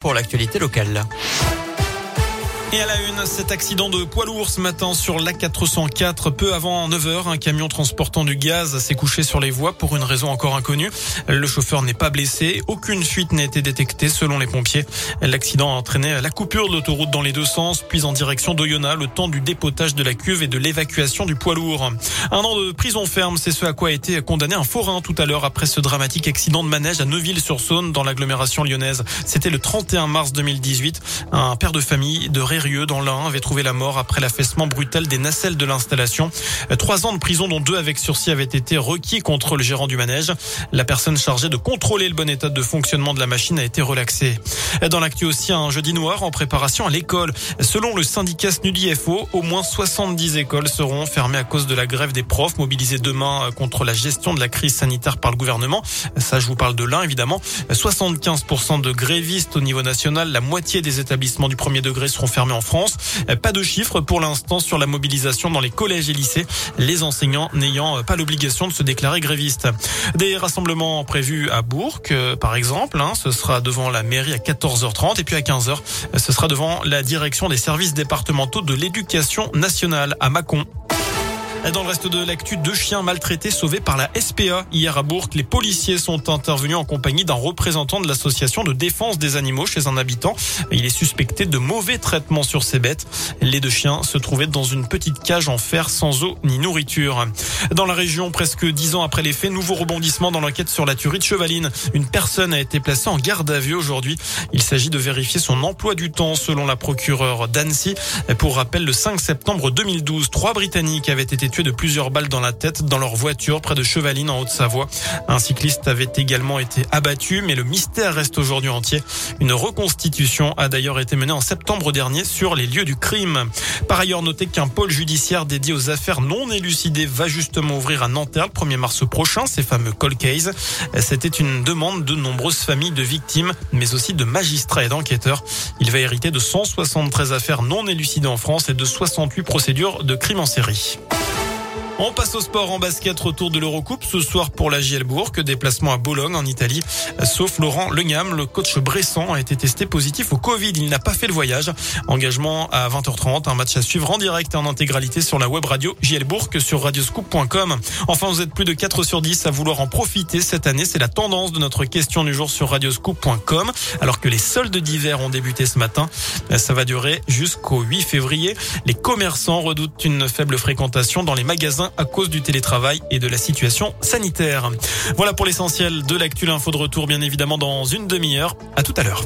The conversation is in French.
pour l'actualité locale. Et à la une, cet accident de poids lourd ce matin sur l'A404. Peu avant 9h, un camion transportant du gaz s'est couché sur les voies pour une raison encore inconnue. Le chauffeur n'est pas blessé. Aucune fuite n'a été détectée selon les pompiers. L'accident a entraîné la coupure de l'autoroute dans les deux sens, puis en direction d'Oyonnax, le temps du dépotage de la cuve et de l'évacuation du poids lourd. Un an de prison ferme, c'est ce à quoi a été condamné un forain tout à l'heure après ce dramatique accident de manège à Neuville-sur-Saône dans l'agglomération lyonnaise. C'était le 31 mars 2018. Un père de famille de Ré dans l'un avait trouvé la mort après l'affaissement brutal des nacelles de l'installation. Trois ans de prison, dont deux avec sursis, avaient été requis contre le gérant du manège. La personne chargée de contrôler le bon état de fonctionnement de la machine a été relaxée. Dans l'actu aussi, un jeudi noir en préparation à l'école. Selon le syndicat SNUDIFO, au moins 70 écoles seront fermées à cause de la grève des profs mobilisés demain contre la gestion de la crise sanitaire par le gouvernement. Ça, je vous parle de l'un, évidemment. 75% de grévistes au niveau national. La moitié des établissements du premier degré seront fermés en France. Pas de chiffres pour l'instant sur la mobilisation dans les collèges et lycées, les enseignants n'ayant pas l'obligation de se déclarer grévistes. Des rassemblements prévus à Bourg, euh, par exemple, hein, ce sera devant la mairie à 14h30 et puis à 15h, ce sera devant la direction des services départementaux de l'éducation nationale à Mâcon. Dans le reste de l'actu, deux chiens maltraités sauvés par la SPA. Hier à Bourg, les policiers sont intervenus en compagnie d'un représentant de l'association de défense des animaux chez un habitant. Il est suspecté de mauvais traitements sur ces bêtes. Les deux chiens se trouvaient dans une petite cage en fer sans eau ni nourriture. Dans la région, presque dix ans après les faits, nouveau rebondissement dans l'enquête sur la tuerie de Chevaline. Une personne a été placée en garde à vue aujourd'hui. Il s'agit de vérifier son emploi du temps selon la procureure d'Annecy. Pour rappel, le 5 septembre 2012, trois Britanniques avaient été tués de plusieurs balles dans la tête dans leur voiture près de Chevaline en Haute-Savoie. Un cycliste avait également été abattu, mais le mystère reste aujourd'hui entier. Une reconstitution a d'ailleurs été menée en septembre dernier sur les lieux du crime. Par ailleurs, notez qu'un pôle judiciaire dédié aux affaires non élucidées va ouvrir à Nanterre le 1er mars prochain, ces fameux cold cases. C'était une demande de nombreuses familles de victimes, mais aussi de magistrats et d'enquêteurs. Il va hériter de 173 affaires non élucidées en France et de 68 procédures de crimes en série. On passe au sport en basket, retour de l'Eurocoupe ce soir pour la JL Bourg, déplacement à Bologne en Italie. Sauf Laurent Legnam, le coach bressan a été testé positif au Covid. Il n'a pas fait le voyage. Engagement à 20h30, un match à suivre en direct et en intégralité sur la web radio JL Bourg sur radioscoop.com. Enfin, vous êtes plus de 4 sur 10 à vouloir en profiter cette année. C'est la tendance de notre question du jour sur radioscoop.com. Alors que les soldes d'hiver ont débuté ce matin, ça va durer jusqu'au 8 février. Les commerçants redoutent une faible fréquentation dans les magasins à cause du télétravail et de la situation sanitaire. Voilà pour l'essentiel de l'actu. Info de retour, bien évidemment, dans une demi-heure. À tout à l'heure.